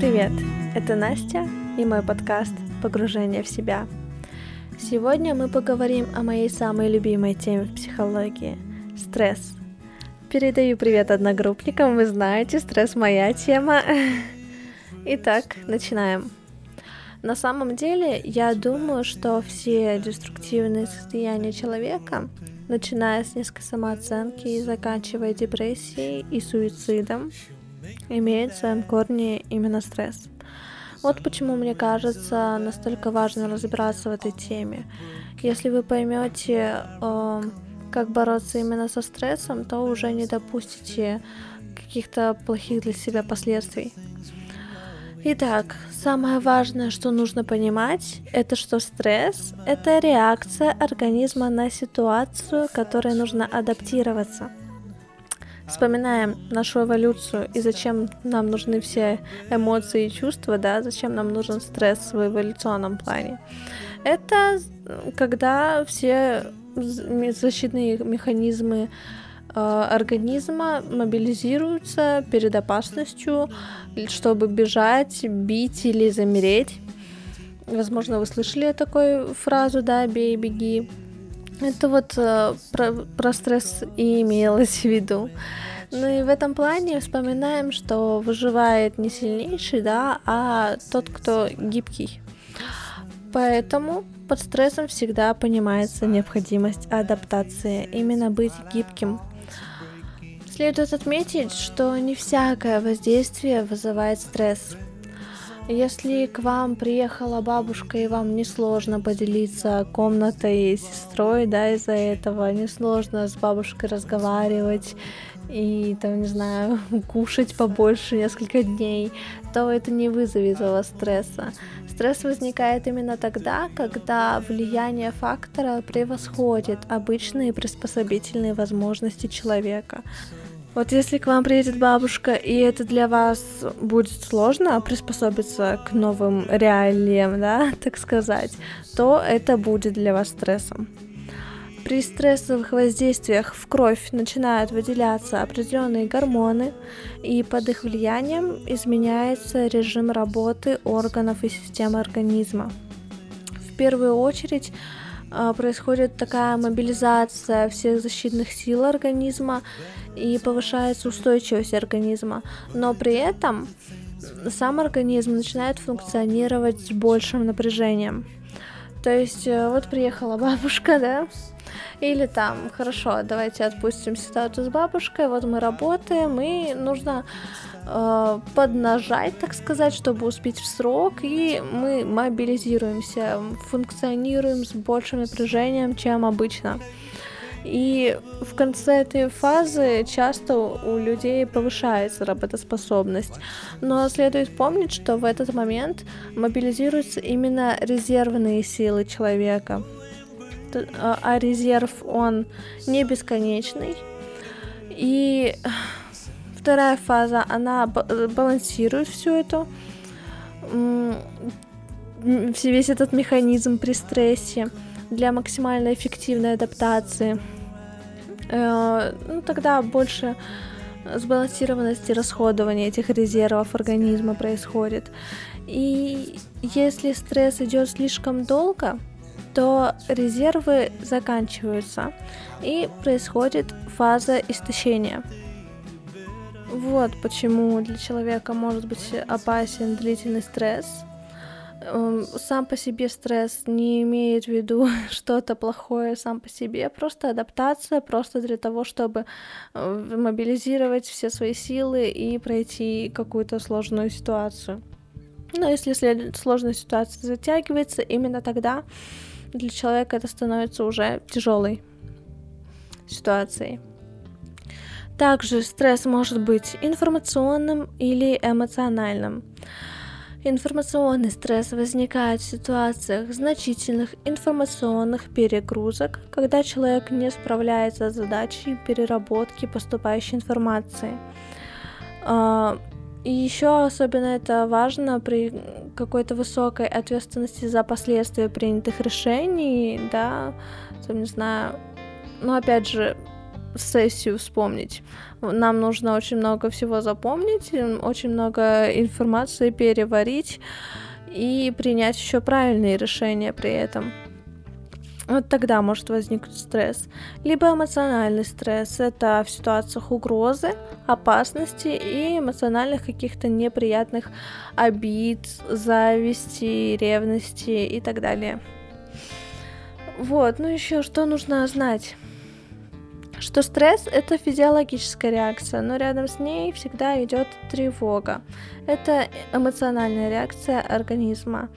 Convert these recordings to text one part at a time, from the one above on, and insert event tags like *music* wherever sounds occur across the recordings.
Привет, это Настя и мой подкаст «Погружение в себя». Сегодня мы поговорим о моей самой любимой теме в психологии – стресс. Передаю привет одногруппникам, вы знаете, стресс моя тема. Итак, начинаем. На самом деле, я думаю, что все деструктивные состояния человека, начиная с низкой самооценки и заканчивая депрессией и суицидом, имеют в своем корне именно стресс. Вот почему мне кажется настолько важно разбираться в этой теме. Если вы поймете, э, как бороться именно со стрессом, то уже не допустите каких-то плохих для себя последствий. Итак, самое важное, что нужно понимать, это что стресс – это реакция организма на ситуацию, которой нужно адаптироваться. Вспоминаем нашу эволюцию и зачем нам нужны все эмоции и чувства, да, зачем нам нужен стресс в эволюционном плане. Это когда все защитные механизмы организма мобилизируются перед опасностью, чтобы бежать, бить или замереть. Возможно, вы слышали такую фразу, да, бей, беги. Это вот э, про, про стресс и имелось в виду. Ну и в этом плане вспоминаем, что выживает не сильнейший, да, а тот, кто гибкий. Поэтому под стрессом всегда понимается необходимость адаптации, именно быть гибким, Следует отметить, что не всякое воздействие вызывает стресс. Если к вам приехала бабушка и вам несложно поделиться комнатой с сестрой, да, из-за этого несложно с бабушкой разговаривать и там, не знаю, *laughs* кушать побольше несколько дней, то это не вызовет у вас стресса. Стресс возникает именно тогда, когда влияние фактора превосходит обычные приспособительные возможности человека. Вот если к вам приедет бабушка, и это для вас будет сложно приспособиться к новым реалиям, да, *laughs* так сказать, то это будет для вас стрессом. При стрессовых воздействиях в кровь начинают выделяться определенные гормоны, и под их влиянием изменяется режим работы органов и системы организма. В первую очередь а, происходит такая мобилизация всех защитных сил организма и повышается устойчивость организма, но при этом сам организм начинает функционировать с большим напряжением. То есть э, вот приехала бабушка, да, или там, хорошо, давайте отпустим ситуацию с бабушкой, вот мы работаем, и нужно э, поднажать, так сказать, чтобы успеть в срок, и мы мобилизируемся, функционируем с большим напряжением, чем обычно. И в конце этой фазы часто у людей повышается работоспособность. Но следует помнить, что в этот момент мобилизируются именно резервные силы человека. А, а резерв, он не бесконечный. И вторая фаза, она балансирует все это, весь этот механизм при стрессе для максимально эффективной адаптации. Э, ну, тогда больше сбалансированности расходования этих резервов организма происходит. И если стресс идет слишком долго, то резервы заканчиваются и происходит фаза истощения. Вот почему для человека может быть опасен длительный стресс – Эм, сам по себе стресс не имеет в виду *laughs* что-то плохое сам по себе, просто адаптация, просто для того, чтобы э, мобилизировать все свои силы и пройти какую-то сложную ситуацию. Но если сложная ситуация затягивается, именно тогда для человека это становится уже тяжелой ситуацией. Также стресс может быть информационным или эмоциональным. Информационный стресс возникает в ситуациях значительных информационных перегрузок, когда человек не справляется с задачей переработки поступающей информации. И еще особенно это важно при какой-то высокой ответственности за последствия принятых решений, да, там, не знаю, но опять же, сессию вспомнить. Нам нужно очень много всего запомнить, очень много информации переварить и принять еще правильные решения при этом. Вот тогда может возникнуть стресс. Либо эмоциональный стресс. Это в ситуациях угрозы, опасности и эмоциональных каких-то неприятных обид, зависти, ревности и так далее. Вот, ну еще что нужно знать? Что стресс это физиологическая реакция, но рядом с ней всегда идет тревога. Это эмоциональная реакция организма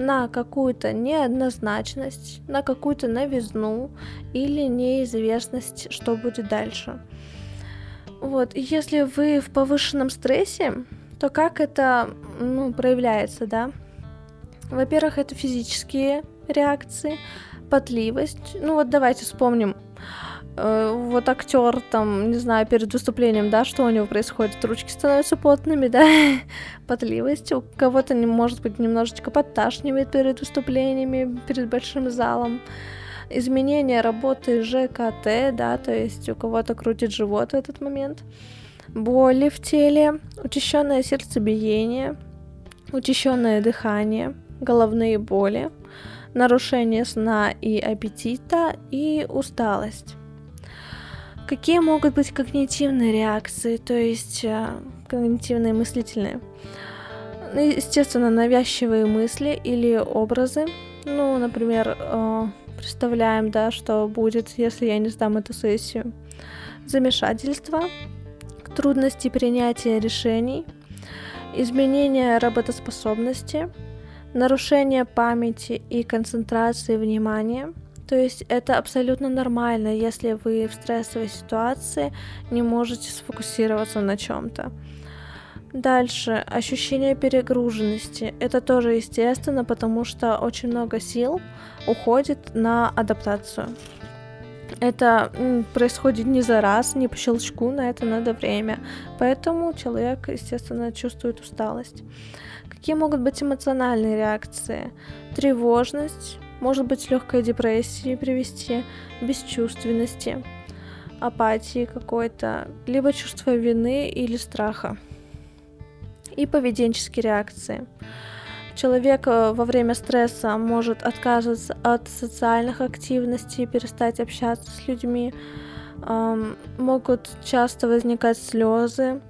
на какую-то неоднозначность, на какую-то новизну или неизвестность, что будет дальше. Вот, если вы в повышенном стрессе, то как это ну, проявляется, да? Во-первых, это физические реакции, потливость. Ну вот давайте вспомним Э, вот актер там, не знаю, перед выступлением, да, что у него происходит, ручки становятся потными, *laughs* да, потливость, у кого-то, может быть, немножечко подташнивает перед выступлениями, перед большим залом, изменение работы ЖКТ, да, то есть у кого-то крутит живот в этот момент, боли в теле, учащенное сердцебиение, учащенное дыхание, головные боли, нарушение сна и аппетита и усталость. Какие могут быть когнитивные реакции, то есть э, когнитивные мыслительные? Ну, естественно, навязчивые мысли или образы. Ну, например, э, представляем, да, что будет, если я не сдам эту сессию. Замешательство, трудности принятия решений, изменение работоспособности, нарушение памяти и концентрации внимания – то есть это абсолютно нормально, если вы в стрессовой ситуации не можете сфокусироваться на чем-то. Дальше, ощущение перегруженности. Это тоже естественно, потому что очень много сил уходит на адаптацию. Это происходит не за раз, не по щелчку, на это надо время. Поэтому человек, естественно, чувствует усталость. Какие могут быть эмоциональные реакции? Тревожность, может быть легкой депрессии привести, бесчувственности, апатии какой-то, либо чувство вины или страха. И поведенческие реакции. Человек э, во время стресса может отказываться от социальных активностей, перестать общаться с людьми, могут часто возникать слезы,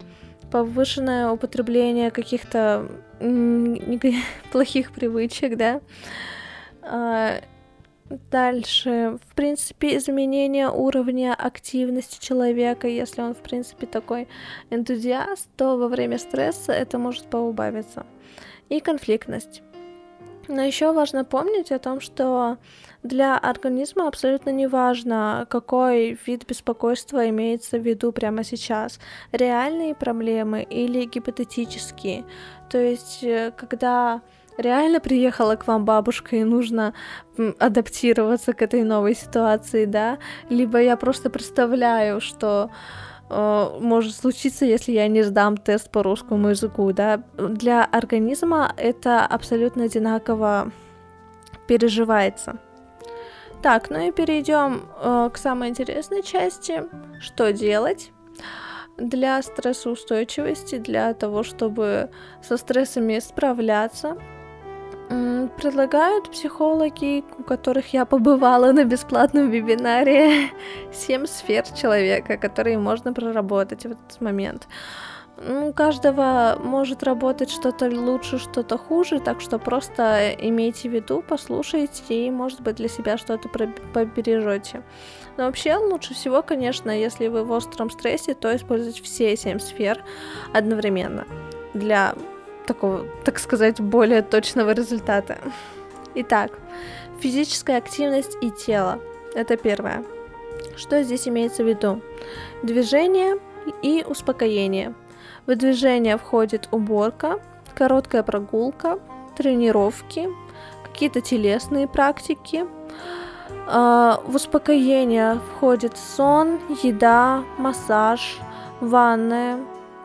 повышенное употребление каких-то *laughs* плохих привычек, да, дальше, в принципе, изменение уровня активности человека, если он, в принципе, такой энтузиаст, то во время стресса это может поубавиться. И конфликтность. Но еще важно помнить о том, что для организма абсолютно не важно, какой вид беспокойства имеется в виду прямо сейчас. Реальные проблемы или гипотетические. То есть, э, когда реально приехала к вам бабушка и нужно адаптироваться к этой новой ситуации, да, либо я просто представляю, что э, может случиться, если я не сдам тест по русскому языку, да, для организма это абсолютно одинаково переживается. Так, ну и перейдем э, к самой интересной части. Что делать? для стрессоустойчивости, для того, чтобы со стрессами справляться, Предлагают психологи, у которых я побывала на бесплатном вебинаре, *laughs* семь сфер человека, которые можно проработать в этот момент. Ну, у каждого может работать что-то лучше, что-то хуже, так что просто имейте в виду, послушайте и, может быть, для себя что-то побережете. Но вообще лучше всего, конечно, если вы в остром стрессе, то использовать все семь сфер одновременно для такого, так сказать, более точного результата. Итак, физическая активность и тело. Это первое. Что здесь имеется в виду? Движение и успокоение. В движение входит уборка, короткая прогулка, тренировки, какие-то телесные практики. А, в успокоение входит сон, еда, массаж, ванная,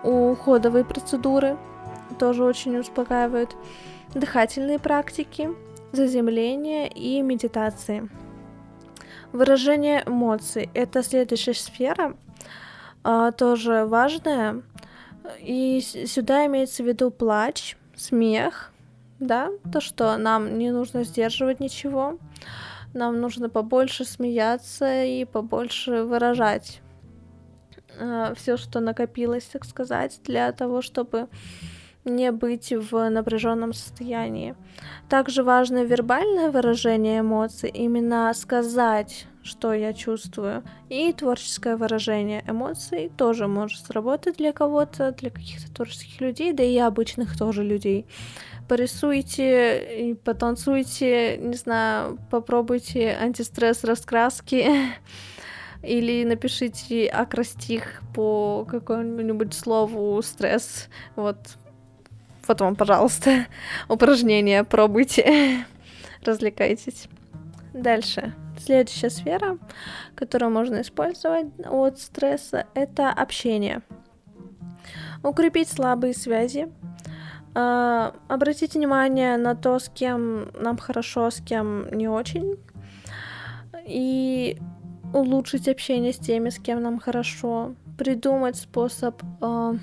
уходовые процедуры – тоже очень успокаивают. Дыхательные практики, заземление и медитации. Выражение эмоций — это следующая сфера, а, тоже важная. И сюда имеется в виду плач, смех, да, то, что нам не нужно сдерживать ничего, нам нужно побольше смеяться и побольше выражать э, все, что накопилось, так сказать, для того, чтобы не быть в напряженном состоянии. Также важно вербальное выражение эмоций, именно сказать, что я чувствую. И творческое выражение эмоций тоже может сработать для кого-то, для каких-то творческих людей, да и обычных тоже людей. Порисуйте, потанцуйте, не знаю, попробуйте антистресс раскраски *laughs* или напишите акростих по какому-нибудь слову стресс. Вот вот вам, пожалуйста, *laughs* упражнение, пробуйте, *laughs* развлекайтесь. Дальше. Следующая сфера, которую можно использовать от стресса, это общение. Укрепить слабые связи. Э, обратите внимание на то, с кем нам хорошо, с кем не очень. И улучшить общение с теми, с кем нам хорошо. Придумать способ э,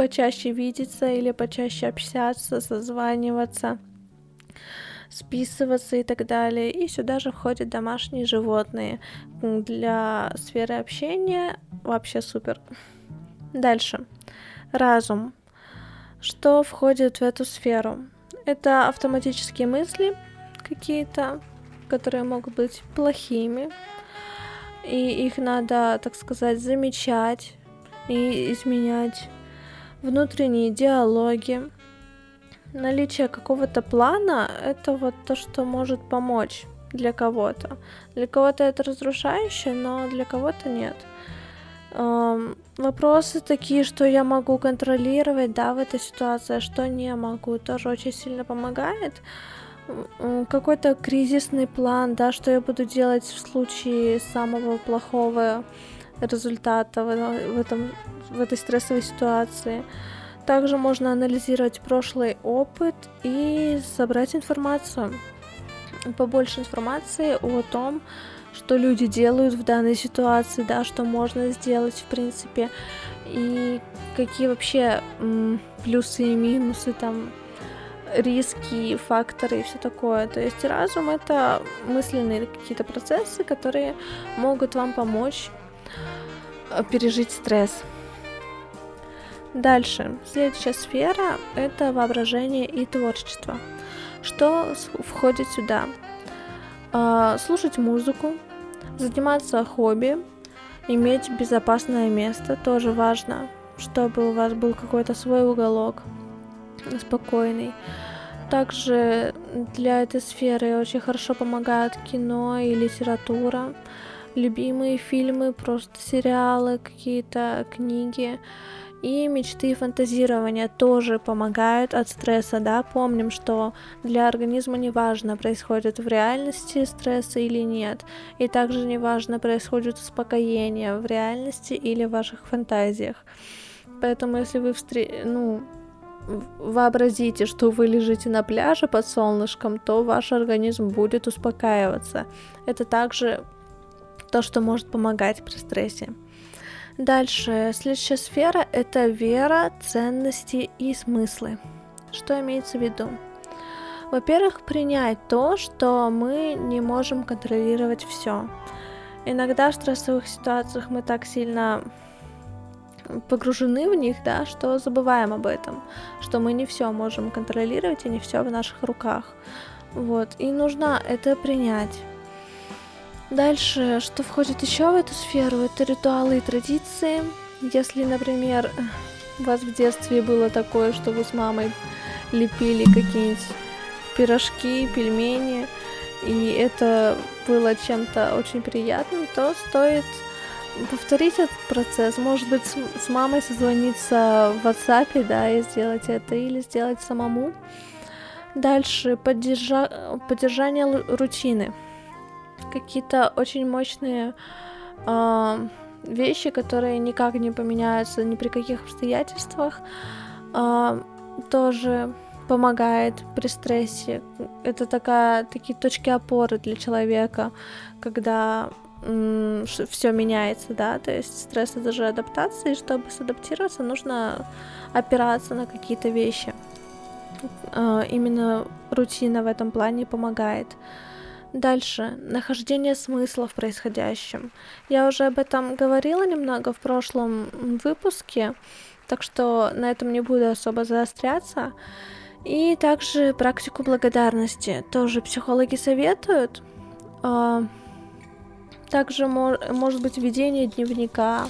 почаще видеться или почаще общаться, созваниваться, списываться и так далее. И сюда же входят домашние животные. Для сферы общения вообще супер. Дальше. Разум. Что входит в эту сферу? Это автоматические мысли какие-то, которые могут быть плохими, и их надо, так сказать, замечать и изменять внутренние диалоги. Наличие какого-то плана — это вот то, что может помочь для кого-то. Для кого-то это разрушающе, но для кого-то нет. Эм, вопросы такие, что я могу контролировать, да, в этой ситуации, а что не могу, тоже очень сильно помогает. Какой-то кризисный план, да, что я буду делать в случае самого плохого результата в, этом, в этой стрессовой ситуации. Также можно анализировать прошлый опыт и собрать информацию, побольше информации о том, что люди делают в данной ситуации, да, что можно сделать в принципе, и какие вообще м, плюсы и минусы там риски, факторы и все такое. То есть разум это мысленные какие-то процессы, которые могут вам помочь пережить стресс. Дальше. Следующая сфера — это воображение и творчество. Что входит сюда? Э, слушать музыку, заниматься хобби, иметь безопасное место, тоже важно, чтобы у вас был какой-то свой уголок спокойный. Также для этой сферы очень хорошо помогают кино и литература любимые фильмы, просто сериалы, какие-то книги. И мечты и фантазирование тоже помогают от стресса, да, помним, что для организма не важно, происходит в реальности стресса или нет, и также не важно, происходит успокоение в реальности или в ваших фантазиях. Поэтому если вы встр... ну, вообразите, что вы лежите на пляже под солнышком, то ваш организм будет успокаиваться. Это также то, что может помогать при стрессе. Дальше, следующая сфера — это вера, ценности и смыслы. Что имеется в виду? Во-первых, принять то, что мы не можем контролировать все. Иногда в стрессовых ситуациях мы так сильно погружены в них, да, что забываем об этом, что мы не все можем контролировать и не все в наших руках. Вот, и нужно это принять. Дальше, что входит еще в эту сферу, это ритуалы и традиции. Если, например, у вас в детстве было такое, что вы с мамой лепили какие-нибудь пирожки, пельмени, и это было чем-то очень приятным, то стоит повторить этот процесс. Может быть, с, мамой созвониться в WhatsApp, да, и сделать это, или сделать самому. Дальше поддержа... поддержание рутины какие-то очень мощные э, вещи, которые никак не поменяются ни при каких обстоятельствах. Э, тоже помогает при стрессе. Это такая, такие точки опоры для человека, когда все меняется, да, то есть стресс это же адаптация, и чтобы садаптироваться, нужно опираться на какие-то вещи. А, именно рутина в этом плане помогает. Дальше. Нахождение смысла в происходящем. Я уже об этом говорила немного в прошлом выпуске, так что на этом не буду особо заостряться. И также практику благодарности. Тоже психологи советуют. А, также может быть ведение дневника,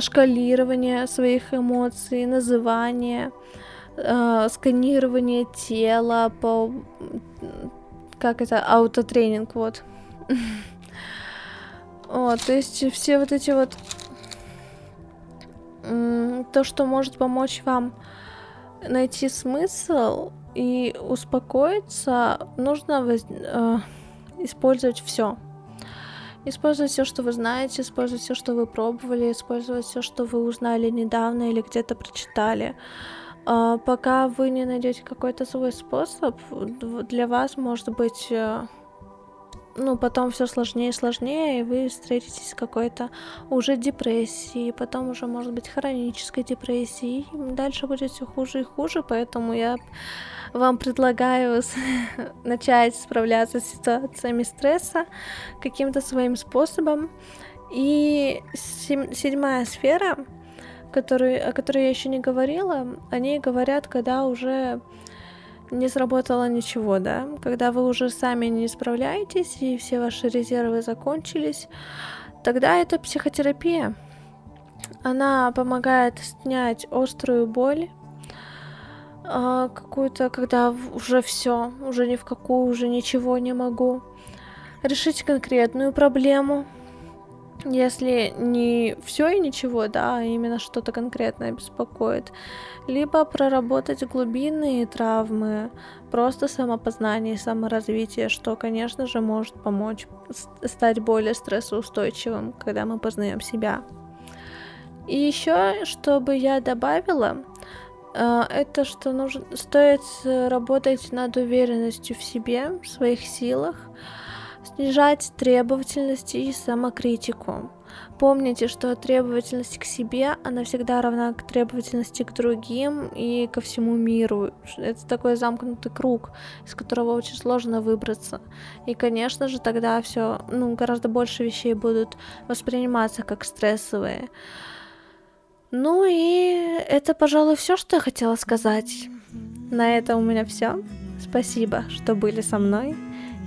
шкалирование своих эмоций, называние, э, сканирование тела по как это аутотренинг вот. Вот, то есть все вот эти вот то, что может помочь вам найти смысл и успокоиться, нужно воз... э, использовать все. Использовать все, что вы знаете, использовать все, что вы пробовали, использовать все, что вы узнали недавно или где-то прочитали. Пока вы не найдете какой-то свой способ, для вас может быть э, ну, потом все сложнее и сложнее, и вы встретитесь с какой-то уже депрессией, потом уже, может быть, хронической депрессией, и дальше будет все хуже и хуже, поэтому я вам предлагаю *laughs* начать справляться с ситуациями стресса каким-то своим способом. И седьмая сфера, который, о которой я еще не говорила, они говорят, когда уже не сработало ничего, да, когда вы уже сами не справляетесь и все ваши резервы закончились, тогда это психотерапия. Она помогает снять острую боль, а, какую-то, когда уже все, уже ни в какую, уже ничего не могу. Решить конкретную проблему, если не все и ничего, да, а именно что-то конкретное беспокоит, либо проработать глубинные травмы, просто самопознание и саморазвитие, что, конечно же, может помочь стать более стрессоустойчивым, когда мы познаем себя. И еще, чтобы я добавила, э, это что нужно, стоит работать над уверенностью в себе, в своих силах, снижать требовательность и самокритику. Помните, что требовательность к себе, она всегда равна к требовательности к другим и ко всему миру. Это такой замкнутый круг, из которого очень сложно выбраться. И, конечно же, тогда все, ну, гораздо больше вещей будут восприниматься как стрессовые. Ну и это, пожалуй, все, что я хотела сказать. На этом у меня все. Спасибо, что были со мной.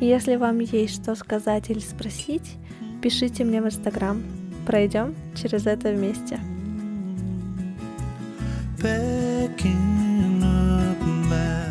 Если вам есть что сказать или спросить, пишите мне в Инстаграм. Пройдем через это вместе. Packing up my